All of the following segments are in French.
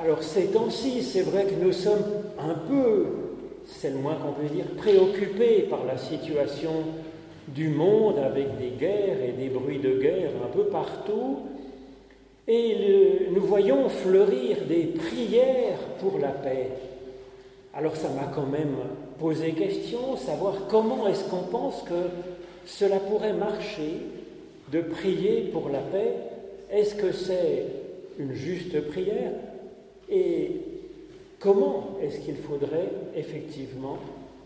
Alors ces temps-ci, c'est vrai que nous sommes un peu, c'est le moins qu'on peut dire, préoccupés par la situation du monde avec des guerres et des bruits de guerre un peu partout. Et nous voyons fleurir des prières pour la paix. Alors ça m'a quand même posé question, savoir comment est-ce qu'on pense que cela pourrait marcher de prier pour la paix. Est-ce que c'est une juste prière Et comment est-ce qu'il faudrait effectivement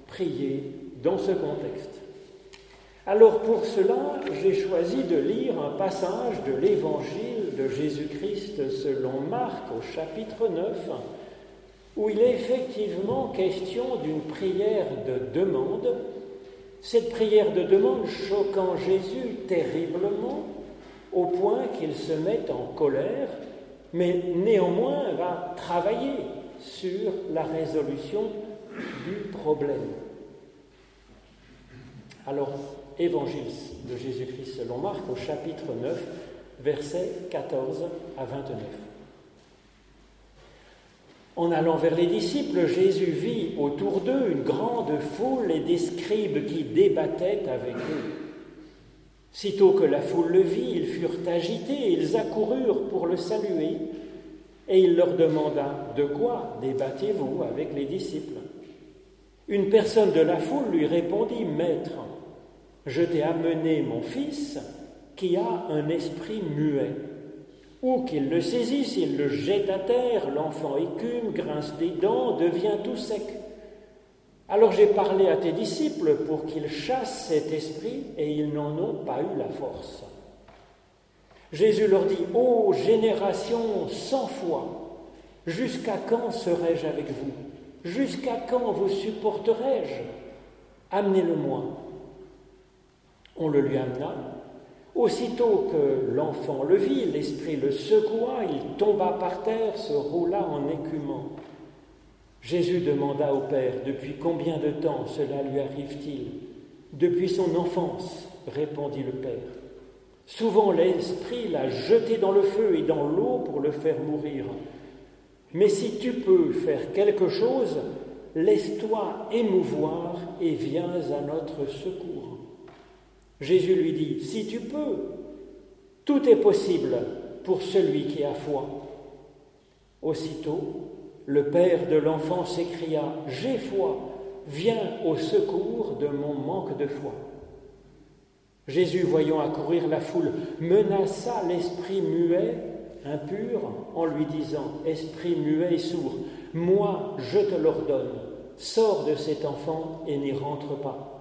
prier dans ce contexte? Alors pour cela, j'ai choisi de lire un passage de l'évangile de Jésus-Christ selon Marc au chapitre 9, où il est effectivement question d'une prière de demande, cette prière de demande choquant Jésus terriblement au point qu'il se met en colère, mais néanmoins va travailler sur la résolution du problème. Alors, Évangile de Jésus-Christ selon Marc au chapitre 9, versets 14 à 29. En allant vers les disciples, Jésus vit autour d'eux une grande foule et des scribes qui débattaient avec eux. Sitôt que la foule le vit, ils furent agités, ils accoururent pour le saluer, et il leur demanda De quoi débattez-vous avec les disciples? Une personne de la foule lui répondit Maître, je t'ai amené mon fils qui a un esprit muet. Ou qu'il le saisisse, il le jette à terre, l'enfant écume, grince des dents, devient tout sec. Alors j'ai parlé à tes disciples pour qu'ils chassent cet esprit et ils n'en ont pas eu la force. Jésus leur dit, Ô génération sans foi, jusqu'à quand serai-je avec vous? Jusqu'à quand vous supporterai-je? Amenez-le-moi. On le lui amena. Aussitôt que l'enfant le vit, l'esprit le secoua, il tomba par terre, se roula en écumant. Jésus demanda au Père Depuis combien de temps cela lui arrive-t-il? Depuis son enfance, répondit le Père. Souvent l'Esprit l'a jeté dans le feu et dans l'eau pour le faire mourir. Mais si tu peux faire quelque chose, laisse-toi émouvoir et viens à notre secours. Jésus lui dit, si tu peux, tout est possible pour celui qui a foi. Aussitôt, le père de l'enfant s'écria, J'ai foi, viens au secours de mon manque de foi. Jésus, voyant accourir la foule, menaça l'esprit muet, impur, en lui disant, Esprit muet et sourd, moi je te l'ordonne, sors de cet enfant et n'y rentre pas.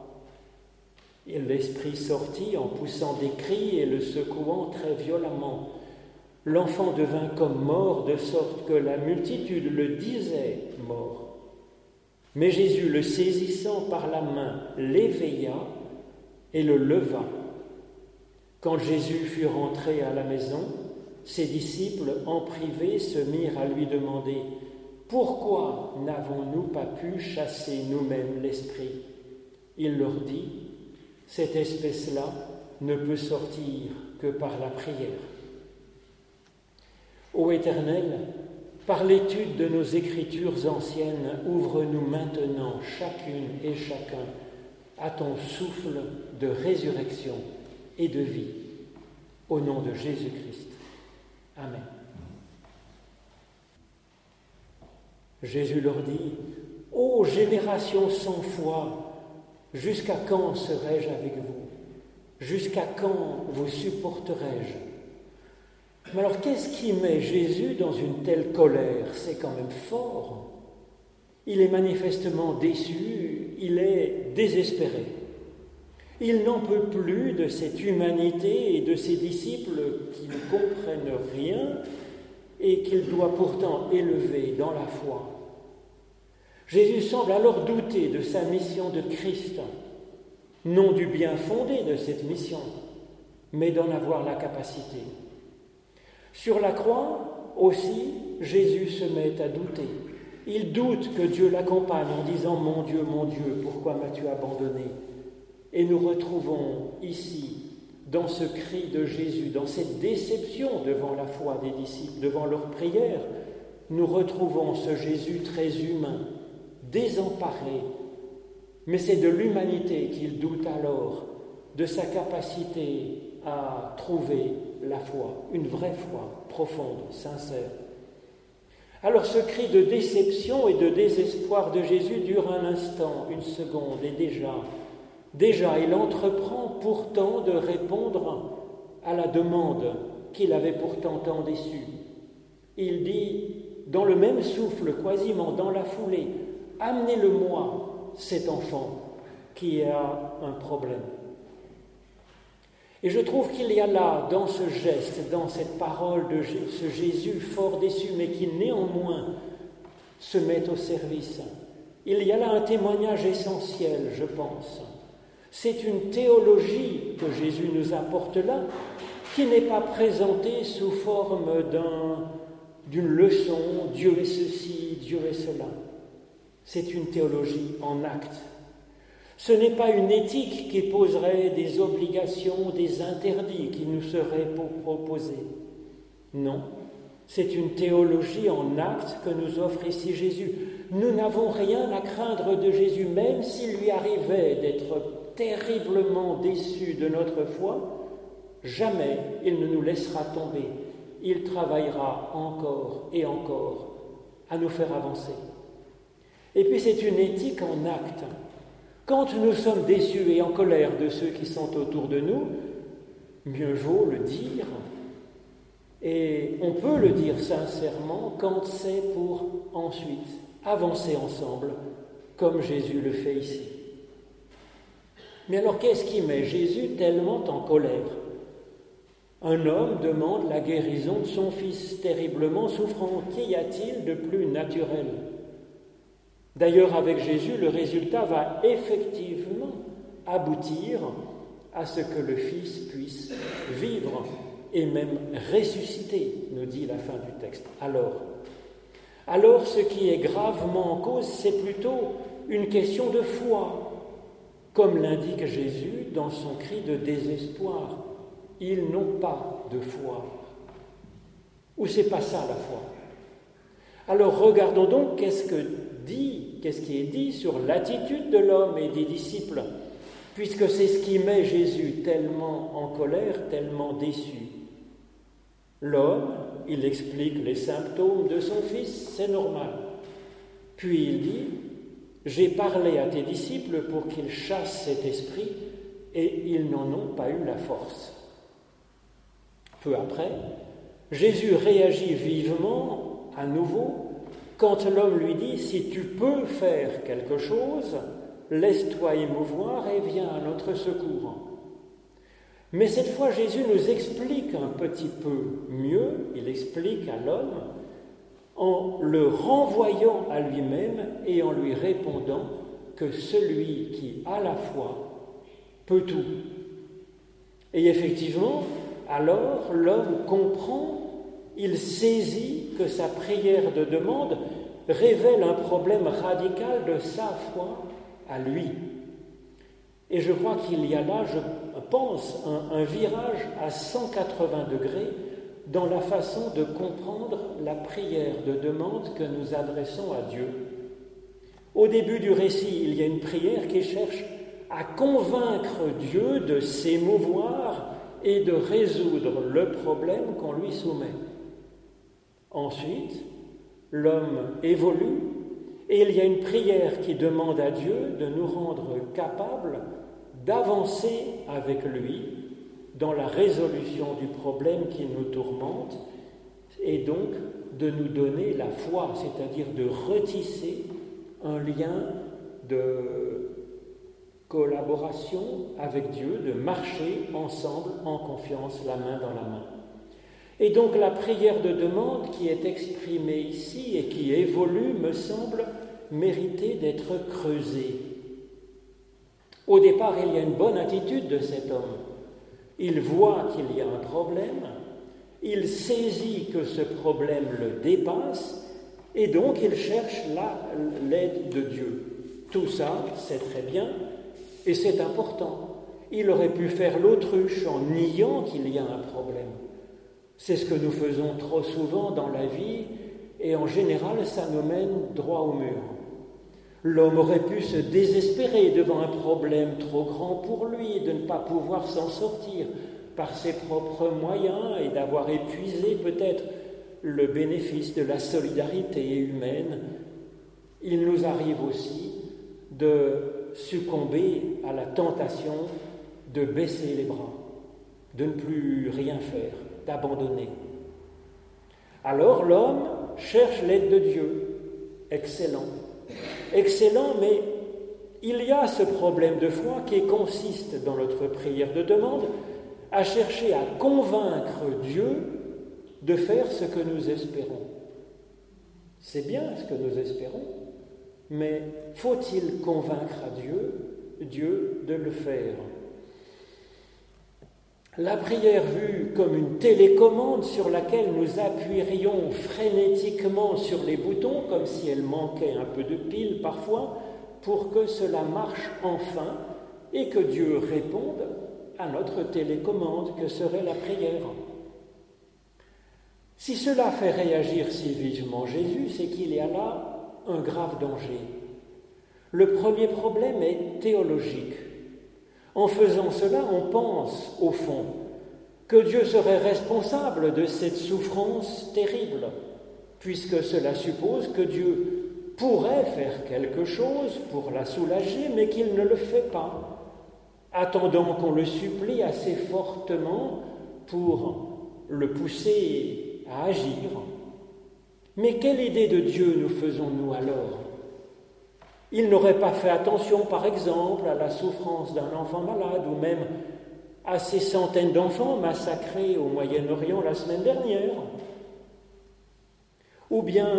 Et l'esprit sortit en poussant des cris et le secouant très violemment. L'enfant devint comme mort, de sorte que la multitude le disait mort. Mais Jésus, le saisissant par la main, l'éveilla et le leva. Quand Jésus fut rentré à la maison, ses disciples, en privé, se mirent à lui demander Pourquoi n'avons-nous pas pu chasser nous-mêmes l'esprit? Il leur dit cette espèce-là ne peut sortir que par la prière. Ô Éternel, par l'étude de nos écritures anciennes, ouvre-nous maintenant, chacune et chacun, à ton souffle de résurrection et de vie. Au nom de Jésus-Christ. Amen. Jésus leur dit, Ô génération sans foi, Jusqu'à quand serai-je avec vous? Jusqu'à quand vous supporterai-je? Mais alors qu'est-ce qui met Jésus dans une telle colère? C'est quand même fort. Il est manifestement déçu, il est désespéré. Il n'en peut plus de cette humanité et de ses disciples qui ne comprennent rien et qu'il doit pourtant élever dans la foi. Jésus semble alors douter de sa mission de Christ, non du bien fondé de cette mission, mais d'en avoir la capacité. Sur la croix aussi, Jésus se met à douter. Il doute que Dieu l'accompagne en disant Mon Dieu, mon Dieu, pourquoi m'as-tu abandonné? Et nous retrouvons ici, dans ce cri de Jésus, dans cette déception devant la foi des disciples, devant leur prière, nous retrouvons ce Jésus très humain, désemparé, mais c'est de l'humanité qu'il doute alors, de sa capacité à trouver la foi, une vraie foi profonde, sincère. Alors ce cri de déception et de désespoir de Jésus dure un instant, une seconde, et déjà, déjà il entreprend pourtant de répondre à la demande qu'il avait pourtant tant déçue. Il dit, dans le même souffle, quasiment dans la foulée, Amenez-le-moi, cet enfant qui a un problème. Et je trouve qu'il y a là, dans ce geste, dans cette parole de ce Jésus fort déçu, mais qui néanmoins se met au service, il y a là un témoignage essentiel, je pense. C'est une théologie que Jésus nous apporte là, qui n'est pas présentée sous forme d'une leçon, Dieu est ceci, Dieu est cela. C'est une théologie en acte, ce n'est pas une éthique qui poserait des obligations, des interdits qui nous seraient proposés. Non, c'est une théologie en acte que nous offre ici Jésus. Nous n'avons rien à craindre de Jésus, même s'il lui arrivait d'être terriblement déçu de notre foi, jamais il ne nous laissera tomber. Il travaillera encore et encore à nous faire avancer. Et puis c'est une éthique en acte. Quand nous sommes déçus et en colère de ceux qui sont autour de nous, mieux vaut le dire. Et on peut le dire sincèrement quand c'est pour ensuite avancer ensemble, comme Jésus le fait ici. Mais alors qu'est-ce qui met Jésus tellement en colère? Un homme demande la guérison de son fils terriblement souffrant. Qu'y a-t-il de plus naturel? D'ailleurs, avec Jésus, le résultat va effectivement aboutir à ce que le Fils puisse vivre et même ressusciter, nous dit la fin du texte. Alors, ce qui est gravement en cause, c'est plutôt une question de foi, comme l'indique Jésus dans son cri de désespoir. Ils n'ont pas de foi. Ou c'est pas ça la foi? Alors regardons donc qu'est-ce que dit, qu'est-ce qui est dit sur l'attitude de l'homme et des disciples, puisque c'est ce qui met Jésus tellement en colère, tellement déçu. L'homme, il explique les symptômes de son fils, c'est normal. Puis il dit, j'ai parlé à tes disciples pour qu'ils chassent cet esprit, et ils n'en ont pas eu la force. Peu après, Jésus réagit vivement à nouveau quand l'homme lui dit, si tu peux faire quelque chose, laisse-toi émouvoir et viens à notre secours. Mais cette fois, Jésus nous explique un petit peu mieux, il explique à l'homme en le renvoyant à lui-même et en lui répondant que celui qui a la foi peut tout. Et effectivement, alors l'homme comprend il saisit que sa prière de demande révèle un problème radical de sa foi à lui. Et je crois qu'il y a là, je pense, un, virage à 180 degrés dans la façon de comprendre la prière de demande que nous adressons à Dieu. Au début du récit, il y a une prière qui cherche à convaincre Dieu de s'émouvoir et de résoudre le problème qu'on lui soumet. Ensuite, l'homme évolue et il y a une prière qui demande à Dieu de nous rendre capables d'avancer avec lui dans la résolution du problème qui nous tourmente et donc de nous donner la foi, c'est-à-dire de retisser un lien de collaboration avec Dieu, de marcher ensemble en confiance, la main dans la main. Et donc la prière de demande qui est exprimée ici et qui évolue me semble mériter d'être creusée. Au départ, il y a une bonne attitude de cet homme. Il voit qu'il y a un problème, il saisit que ce problème le dépasse, et donc il cherche l'aide de Dieu. Tout ça, c'est très bien, et c'est important. Il aurait pu faire l'autruche en niant qu'il y a un problème. C'est ce que nous faisons trop souvent dans la vie et en général ça nous mène droit au mur. L'homme aurait pu se désespérer devant un problème trop grand pour lui, de ne pas pouvoir s'en sortir par ses propres moyens et d'avoir épuisé peut-être le bénéfice de la solidarité humaine. Il nous arrive aussi de succomber à la tentation de baisser les bras, de ne plus rien faire, d'abandonner. Alors l'homme cherche l'aide de Dieu. Excellent. Excellent, mais il y a ce problème de foi qui consiste dans notre prière de demande à chercher à convaincre Dieu de faire ce que nous espérons. C'est bien ce que nous espérons, mais faut-il convaincre Dieu, Dieu de le faire? La prière vue comme une télécommande sur laquelle nous appuierions frénétiquement sur les boutons, comme si elle manquait un peu de pile parfois, pour que cela marche enfin et que Dieu réponde à notre télécommande que serait la prière. Si cela fait réagir si vivement Jésus, c'est qu'il y a là un grave danger. Le premier problème est théologique. En faisant cela, on pense, au fond, que Dieu serait responsable de cette souffrance terrible, puisque cela suppose que Dieu pourrait faire quelque chose pour la soulager, mais qu'il ne le fait pas, attendant qu'on le supplie assez fortement pour le pousser à agir. Mais quelle idée de Dieu nous faisons-nous alors? Il n'aurait pas fait attention, par exemple, à la souffrance d'un enfant malade ou même à ces centaines d'enfants massacrés au Moyen-Orient la semaine dernière. Ou bien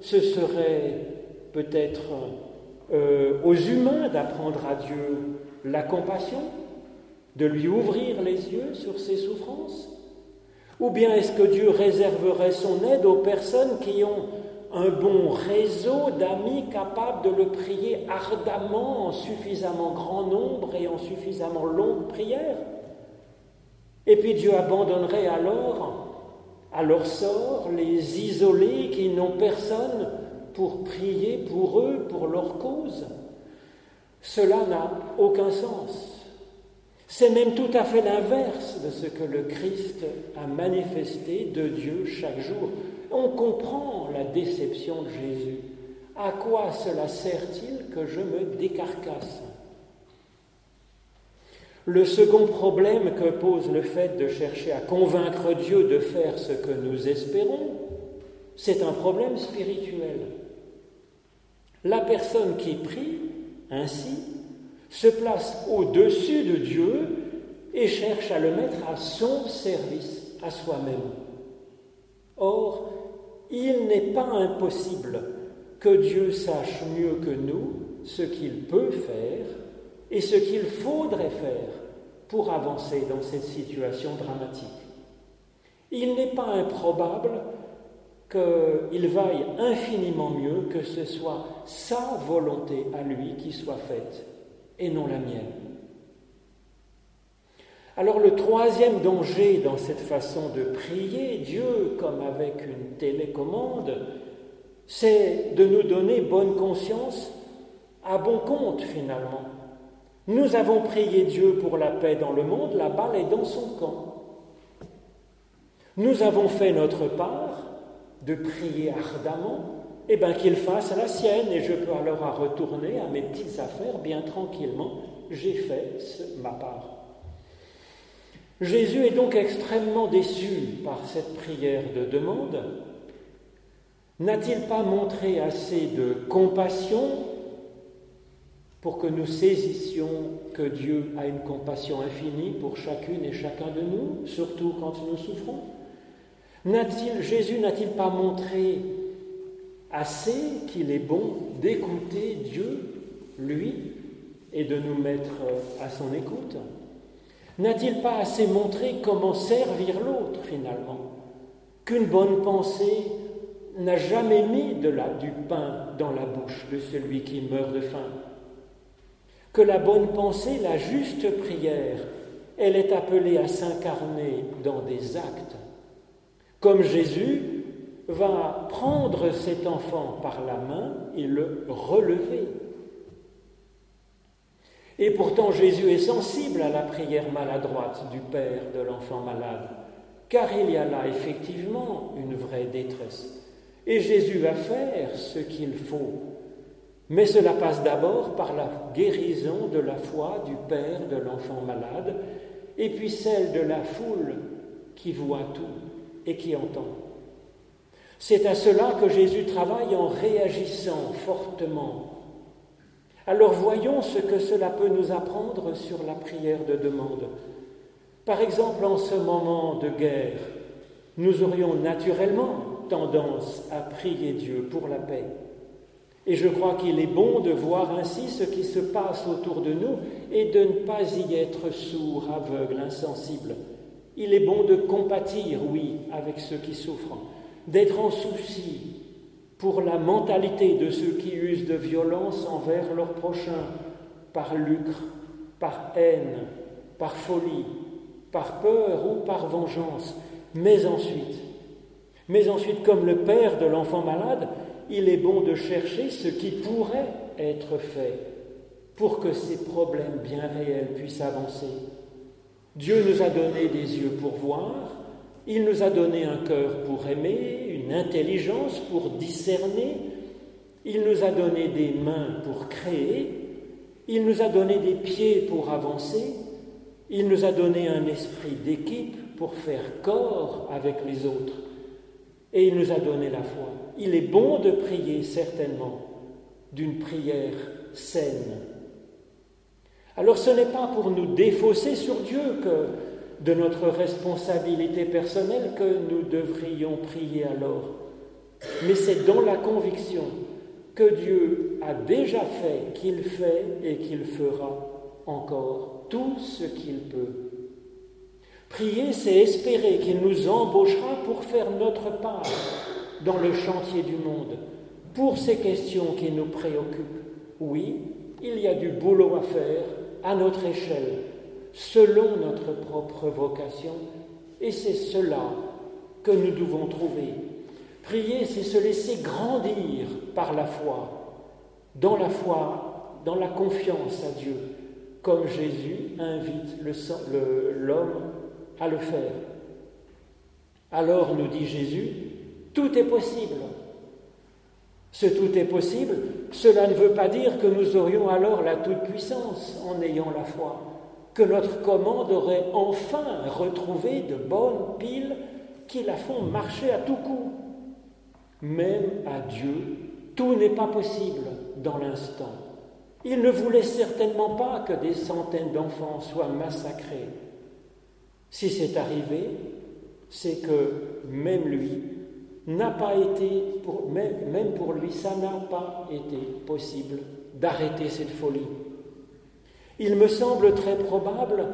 ce serait peut-être euh, aux humains d'apprendre à Dieu la compassion, de lui ouvrir les yeux sur ses souffrances? Ou bien est-ce que Dieu réserverait son aide aux personnes qui ont un bon réseau d'amis capables de le prier ardemment en suffisamment grand nombre et en suffisamment longue prière Et puis Dieu abandonnerait alors à leur sort les isolés qui n'ont personne pour prier pour eux, pour leur cause cela n'a aucun sens. C'est même tout à fait l'inverse de ce que le Christ a manifesté de Dieu chaque jour. On comprend la déception de Jésus. À quoi cela sert-il que je me décarcasse? Le second problème que pose le fait de chercher à convaincre Dieu de faire ce que nous espérons, c'est un problème spirituel. La personne qui prie ainsi, se place au-dessus de Dieu et cherche à le mettre à son service, à soi-même. Or, il n'est pas impossible que Dieu sache mieux que nous ce qu'il peut faire et ce qu'il faudrait faire pour avancer dans cette situation dramatique. Il n'est pas improbable qu'il vaille infiniment mieux que ce soit sa volonté à lui qui soit faite et non la mienne. Alors le troisième danger dans cette façon de prier Dieu comme avec une télécommande, c'est de nous donner bonne conscience à bon compte finalement. Nous avons prié Dieu pour la paix dans le monde, la balle est dans son camp. Nous avons fait notre part, de prier ardemment, eh bien qu'il fasse la sienne et je peux alors retourner à mes petites affaires bien tranquillement. J'ai fait ma part. Jésus est donc extrêmement déçu par cette prière de demande. N'a-t-il pas montré assez de compassion pour que nous saisissions que Dieu a une compassion infinie pour chacune et chacun de nous, surtout quand nous souffrons? Jésus n'a-t-il pas montré assez qu'il est bon d'écouter Dieu, lui, et de nous mettre à son écoute? N'a-t-il pas assez montré comment servir l'autre finalement? Qu'une bonne pensée n'a jamais mis de du pain dans la bouche de celui qui meurt de faim. Que la bonne pensée, la juste prière, elle est appelée à s'incarner dans des actes. Comme Jésus va prendre cet enfant par la main et le relever. Et pourtant Jésus est sensible à la prière maladroite du Père de l'enfant malade, car il y a là effectivement une vraie détresse. Et Jésus va faire ce qu'il faut. Mais cela passe d'abord par la guérison de la foi du Père de l'enfant malade, et puis celle de la foule qui voit tout et qui entend. C'est à cela que Jésus travaille en réagissant fortement. Alors voyons ce que cela peut nous apprendre sur la prière de demande. Par exemple, en ce moment de guerre, nous aurions naturellement tendance à prier Dieu pour la paix. Et je crois qu'il est bon de voir ainsi ce qui se passe autour de nous et de ne pas y être sourd, aveugle, insensible. Il est bon de compatir, oui, avec ceux qui souffrent, d'être en souci pour la mentalité de ceux qui usent de violence envers leurs prochains, par lucre, par haine, par folie, par peur ou par vengeance. Mais ensuite, mais ensuite, comme le père de l'enfant malade, il est bon de chercher ce qui pourrait être fait pour que ces problèmes bien réels puissent avancer. Dieu nous a donné des yeux pour voir, il nous a donné un cœur pour aimer, intelligence pour discerner, il nous a donné des mains pour créer, il nous a donné des pieds pour avancer, il nous a donné un esprit d'équipe pour faire corps avec les autres, et il nous a donné la foi. Il est bon de prier certainement d'une prière saine, alors ce n'est pas pour nous défausser sur Dieu que de notre responsabilité personnelle que nous devrions prier alors, mais c'est dans la conviction que Dieu a déjà fait, qu'il fait et qu'il fera encore tout ce qu'il peut. Prier, c'est espérer qu'il nous embauchera pour faire notre part dans le chantier du monde, pour ces questions qui nous préoccupent. Oui, il y a du boulot à faire, à notre échelle, selon notre propre vocation, et c'est cela que nous devons trouver. Prier, c'est se laisser grandir par la foi, dans la foi, dans la confiance à Dieu, comme Jésus invite l'homme à le faire. Alors, nous dit Jésus, tout est possible. Ce tout est possible, cela ne veut pas dire que nous aurions alors la toute-puissance en ayant la foi, que notre commande aurait enfin retrouvé de bonnes piles qui la font marcher à tout coup. Même à Dieu, tout n'est pas possible dans l'instant. Il ne voulait certainement pas que des centaines d'enfants soient massacrés. Si c'est arrivé, c'est que même lui n'a pas été, même pour lui, ça n'a pas été possible d'arrêter cette folie. Il me semble très probable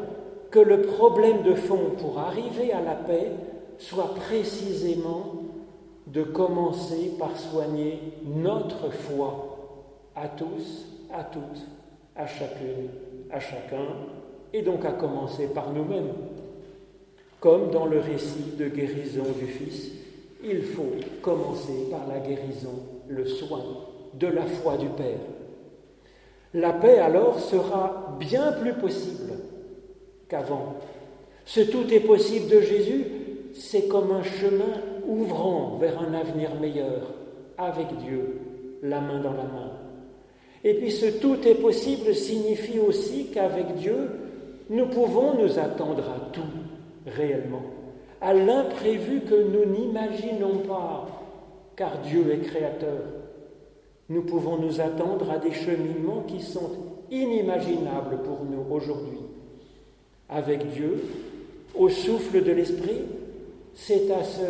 que le problème de fond pour arriver à la paix soit précisément de commencer par soigner notre foi à tous, à toutes, à chacune, à chacun, et donc à commencer par nous-mêmes, comme dans le récit de guérison du Fils il faut commencer par la guérison, le soin de la foi du Père. La paix alors sera bien plus possible qu'avant. Ce tout est possible de Jésus, c'est comme un chemin ouvrant vers un avenir meilleur, avec Dieu, la main dans la main. Et puis ce tout est possible signifie aussi qu'avec Dieu, nous pouvons nous attendre à tout réellement à l'imprévu que nous n'imaginons pas, car Dieu est créateur. Nous pouvons nous attendre à des cheminements qui sont inimaginables pour nous aujourd'hui. Avec Dieu, au souffle de l'Esprit, c'est à ce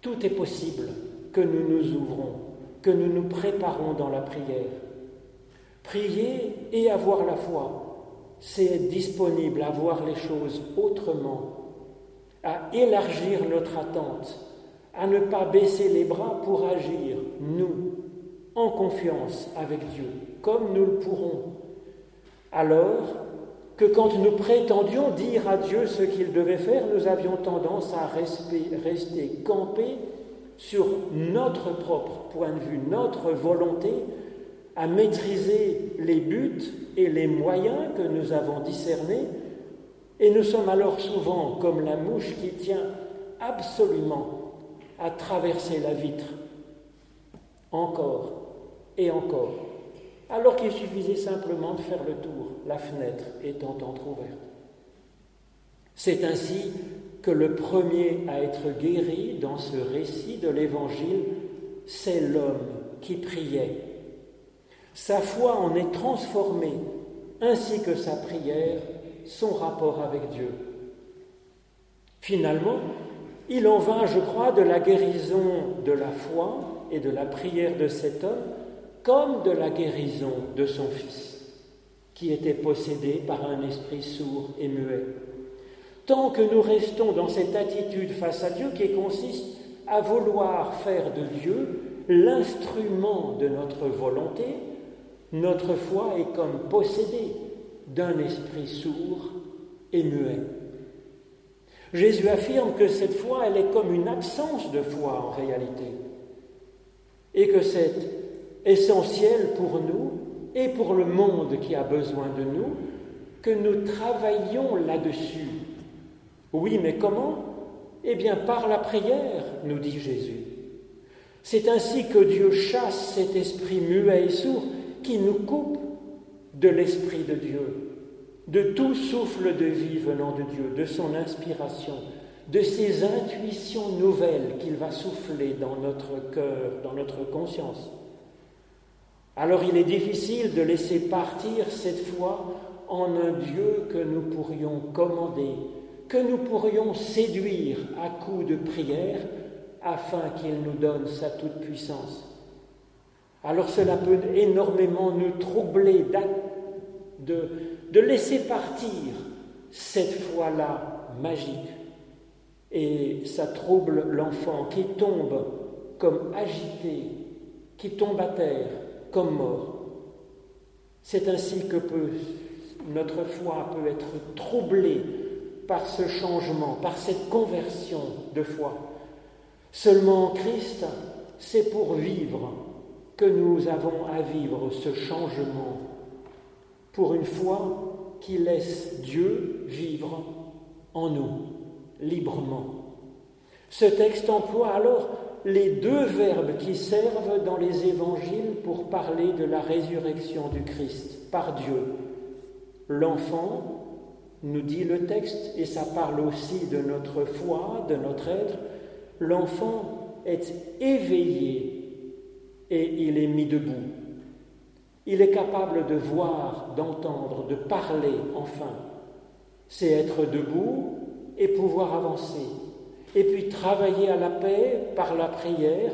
tout est possible que nous nous ouvrons, que nous nous préparons dans la prière. Prier et avoir la foi, c'est être disponible à voir les choses autrement à élargir notre attente, à ne pas baisser les bras pour agir, nous, en confiance avec Dieu, comme nous le pourrons. Alors que quand nous prétendions dire à Dieu ce qu'il devait faire, nous avions tendance à rester, campés sur notre propre point de vue, notre volonté à maîtriser les buts et les moyens que nous avons discernés, et nous sommes alors souvent comme la mouche qui tient absolument à traverser la vitre, encore et encore, alors qu'il suffisait simplement de faire le tour, la fenêtre étant entr'ouverte. C'est ainsi que le premier à être guéri dans ce récit de l'Évangile, c'est l'homme qui priait. Sa foi en est transformée, ainsi que sa prière, son rapport avec Dieu. Finalement, il en va, je crois, de la guérison de la foi et de la prière de cet homme, comme de la guérison de son fils, qui était possédé par un esprit sourd et muet tant que nous restons dans cette attitude face à Dieu qui consiste à vouloir faire de Dieu l'instrument de notre volonté, notre foi est comme possédée d'un esprit sourd et muet. Jésus affirme que cette foi, elle est comme une absence de foi en réalité, et que c'est essentiel pour nous et pour le monde qui a besoin de nous que nous travaillions là-dessus oui, mais comment? Eh bien, par la prière, nous dit Jésus. C'est ainsi que Dieu chasse cet esprit muet et sourd qui nous coupe de l'esprit de Dieu, de tout souffle de vie venant de Dieu, de son inspiration, de ses intuitions nouvelles qu'il va souffler dans notre cœur, dans notre conscience. Alors il est difficile de laisser partir cette foi en un Dieu que nous pourrions commander, que nous pourrions séduire à coups de prière afin qu'il nous donne sa toute-puissance. Alors cela peut énormément nous troubler de, de laisser partir cette foi-là magique. Et ça trouble l'enfant qui tombe comme agité, qui tombe à terre comme mort. C'est ainsi que peut, notre foi peut être troublée par ce changement, par cette conversion de foi. Seulement Christ, c'est pour vivre que nous avons à vivre ce changement, pour une foi qui laisse Dieu vivre en nous librement. Ce texte emploie alors les deux verbes qui servent dans les évangiles pour parler de la résurrection du Christ par Dieu. L'enfant nous dit le texte, et ça parle aussi de notre foi, de notre être, l'enfant est éveillé et il est mis debout. Il est capable de voir, d'entendre, de parler enfin. C'est être debout et pouvoir avancer. Et puis travailler à la paix par la prière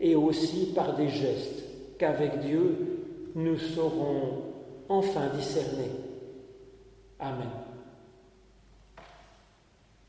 et aussi par des gestes qu'avec Dieu nous saurons enfin discerner. Amen.